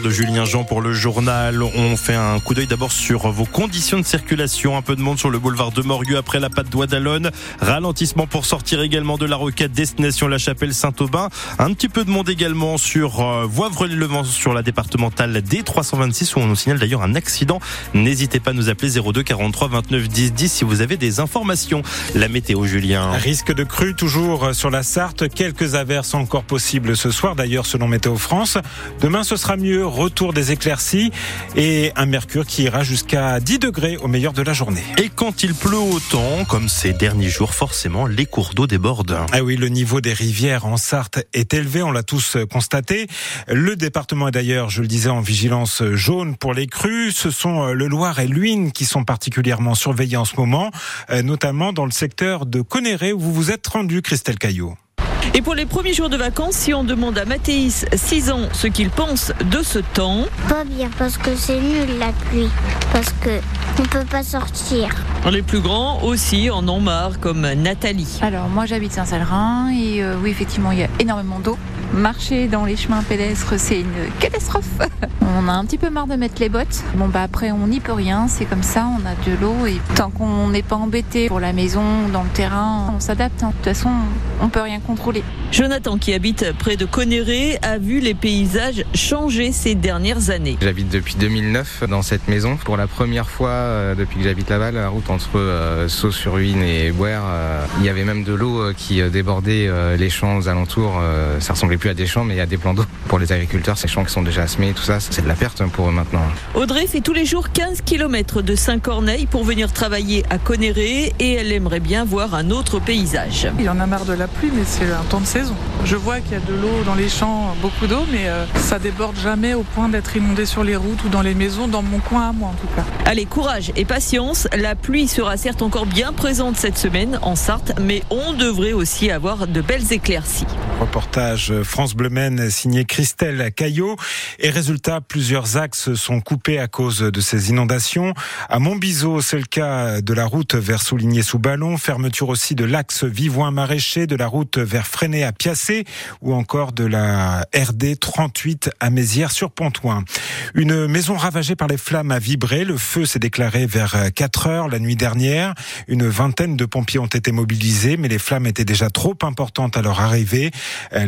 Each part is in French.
de Julien Jean pour le journal. On fait un coup d'œil d'abord sur vos conditions de circulation. Un peu de monde sur le boulevard de Morieux après la patte d'Oie d'Alonne. Ralentissement pour sortir également de la roquette destination La Chapelle Saint-Aubin. Un petit peu de monde également sur euh, Voivre-les-Levant sur la départementale D326 où on nous signale d'ailleurs un accident. N'hésitez pas à nous appeler 02 43 29 10 10 si vous avez des informations. La météo, Julien. Risque de crue toujours sur la Sarthe. Quelques averses encore possibles ce soir d'ailleurs selon Météo France. Demain, ce sera mieux. Retour des éclaircies et un mercure qui ira jusqu'à 10 degrés au meilleur de la journée. Et quand il pleut autant, comme ces derniers jours, forcément, les cours d'eau débordent. Ah oui, le niveau des rivières en Sarthe est élevé, on l'a tous constaté. Le département est d'ailleurs, je le disais, en vigilance jaune pour les crues. Ce sont le Loir et l'Uine qui sont particulièrement surveillés en ce moment, euh, notamment dans le secteur de Conéré où vous vous êtes rendu, Christelle Caillot. Et pour les premiers jours de vacances, si on demande à Mathéis, 6 ans, ce qu'il pense de ce temps. Pas bien, parce que c'est nul la pluie. Parce que on peut pas sortir. Les plus grands aussi en ont marre, comme Nathalie. Alors, moi j'habite Saint-Salrin et euh, oui, effectivement, il y a énormément d'eau. Marcher dans les chemins pédestres, c'est une catastrophe. On a un petit peu marre de mettre les bottes. Bon, bah après, on n'y peut rien, c'est comme ça, on a de l'eau et tant qu'on n'est pas embêté pour la maison, dans le terrain, on s'adapte. De toute façon, on peut rien contrôler. Jonathan, qui habite près de Conéré, a vu les paysages changer ces dernières années. J'habite depuis 2009 dans cette maison. Pour la première fois euh, depuis que j'habite là-bas, la route entre euh, Saut-sur-Huine et Bouer, euh, il y avait même de l'eau euh, qui débordait euh, les champs aux alentours. Euh, ça ressemblait plus à des champs, mais il y a des plans d'eau. Pour les agriculteurs, ces champs qui sont déjà semés, tout ça, c'est de la perte pour eux maintenant. Audrey fait tous les jours 15 km de Saint-Corneille pour venir travailler à Conéré et elle aimerait bien voir un autre paysage. Il en a marre de la pluie, mais c'est un temps de saison. Je vois qu'il y a de l'eau dans les champs, beaucoup d'eau, mais euh, ça déborde jamais au point d'être inondé sur les routes ou dans les maisons, dans mon coin à moi en tout cas. Allez, courage et patience. La pluie sera certes encore bien présente cette semaine en Sarthe, mais on devrait aussi avoir de belles éclaircies. Reportage France Bleu Maine signé Christelle Caillot. Et résultat, plusieurs axes sont coupés à cause de ces inondations. À Montbiseau, c'est le cas de la route vers Souligné-sous-Ballon. Fermeture aussi de l'axe Vivoin-Maraîcher, de la route vers Freinet à Piacé ou encore de la RD 38 à Mézières-sur-Pontoin. Une maison ravagée par les flammes a vibré. Le feu s'est déclaré vers 4 heures la nuit dernière. Une vingtaine de pompiers ont été mobilisés, mais les flammes étaient déjà trop importantes à leur arrivée. Euh,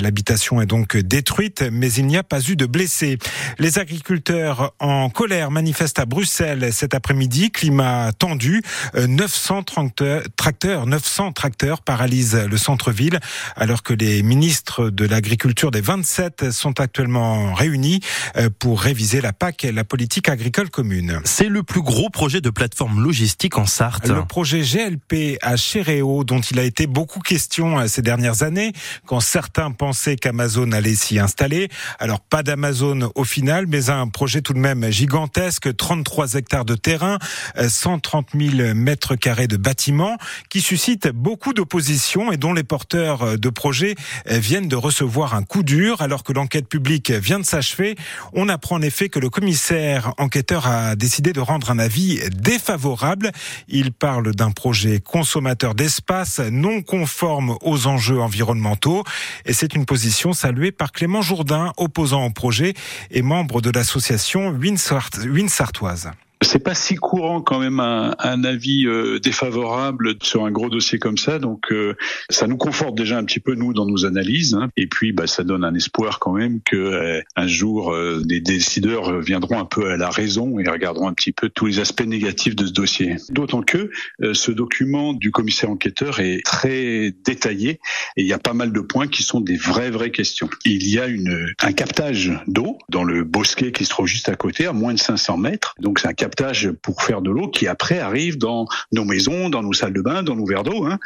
Est donc détruite, mais il n'y a pas eu de blessés. Les agriculteurs en colère manifestent à Bruxelles cet après-midi. Climat tendu. Euh, 900 tracteurs, tracteurs, 900 tracteurs paralysent le centre-ville, alors que les ministres de l'agriculture des 27 sont actuellement réunis euh, pour réviser la PAC, la politique agricole commune. C'est le plus gros projet de plateforme logistique en Sarthe. Le projet GLP à Chéréo, dont il a été beaucoup question euh, ces dernières années, quand certains pensaient qu'Amazon allait s'y installer. Alors pas d'Amazon au final, mais un projet tout de même gigantesque, 33 hectares de terrain, euh, 130 000 mètres carrés de bâtiments, qui suscite beaucoup d'opposition et dont les porteurs euh, de projets euh, viennent de recevoir un coup dur, alors que l'enquête publique vient de s'achever. On apprend en effet que le commissaire enquêteur a décidé de rendre un avis défavorable. Il parle d'un projet consommateur d'espace non conforme aux enjeux environnementaux. Et c'est une position saluée par Clément Jourdain, opposant au projet et membre de l'association Win-Sartoise. C'est pas si courant quand même un, un avis euh, défavorable sur un gros dossier comme ça, donc euh, ça nous conforte déjà un petit peu nous dans nos analyses, hein. et puis bah, ça donne un espoir quand même que euh, un jour des décideurs viendront un peu à la raison et regarderont un petit peu tous les aspects négatifs de ce dossier. D'autant que ce document du commissaire enquêteur est très détaillé et il y a pas mal de points qui sont des vraies vraies questions. Il y a une un captage d'eau dans le bosquet qui se trouve juste à côté, à moins de 500 mètres, donc c'est un captage pour faire de l'eau qui après arrive dans nos maisons, dans nos salles de bain, dans nos verres d'eau. Hein.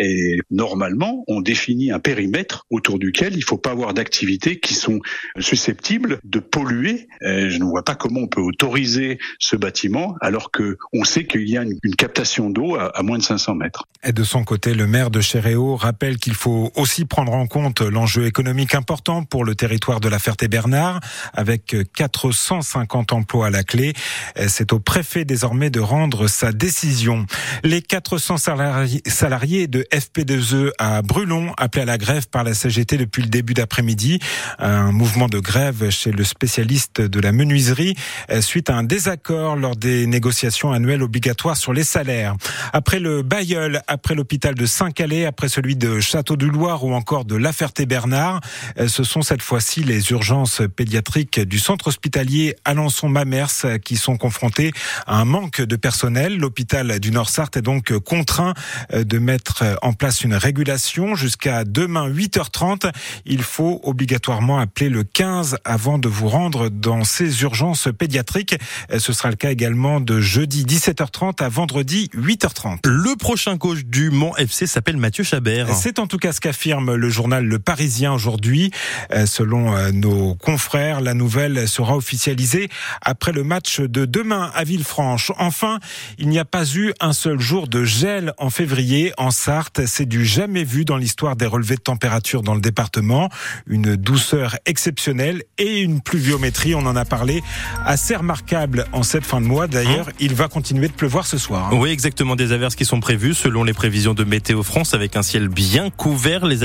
Et normalement, on définit un périmètre autour duquel il ne faut pas avoir d'activités qui sont susceptibles de polluer. Et je ne vois pas comment on peut autoriser ce bâtiment alors que on sait qu'il y a une, une captation d'eau à, à, moins de 500 mètres. Et de son côté, le maire de Chéréo rappelle qu'il faut aussi prendre en compte l'enjeu économique important pour le territoire de la Ferté-Bernard avec 450 emplois à la clé. C'est C'est au préfet désormais de rendre sa décision. Les 400 salariés de FP2E à Brulon appelés à la grève par la CGT depuis le début d'après-midi. Un mouvement de grève chez le spécialiste de la menuiserie suite à un désaccord lors des négociations annuelles obligatoires sur les salaires. Après le Bayeul, après l'hôpital de Saint-Calais, après celui de Château-du-Loir ou encore de La Ferté-Bernard, ce sont cette fois-ci les urgences pédiatriques du centre hospitalier Alençon-Mamers qui sont confrontées à un manque de personnel. L'hôpital du Nord-Sarthe est donc contraint de mettre en place une régulation jusqu'à demain 8h30. Il faut obligatoirement appeler le 15 avant de vous rendre dans ces urgences pédiatriques. Ce sera le cas également de jeudi 17h30 à vendredi 8h30. Le prochain coach du Mont FC s'appelle Mathieu Chabert. C'est en tout cas ce qu'affirme le journal Le Parisien aujourd'hui. Euh, selon euh, nos confrères, la nouvelle sera officialisée après le match de demain à Villefranche. Enfin, il n'y a pas eu un seul jour de gel en février en Sarthe. C'est du jamais vu dans l'histoire des relevés de température dans le département. Une douceur exceptionnelle et une pluviométrie, on en a parlé, assez remarquable en cette fin de mois. D'ailleurs, hein il va continuer de pleuvoir ce soir. Hein. Oui, exactement. Des averses qui sont prévues selon les prévisions de Météo France avec un ciel bien couvert. Les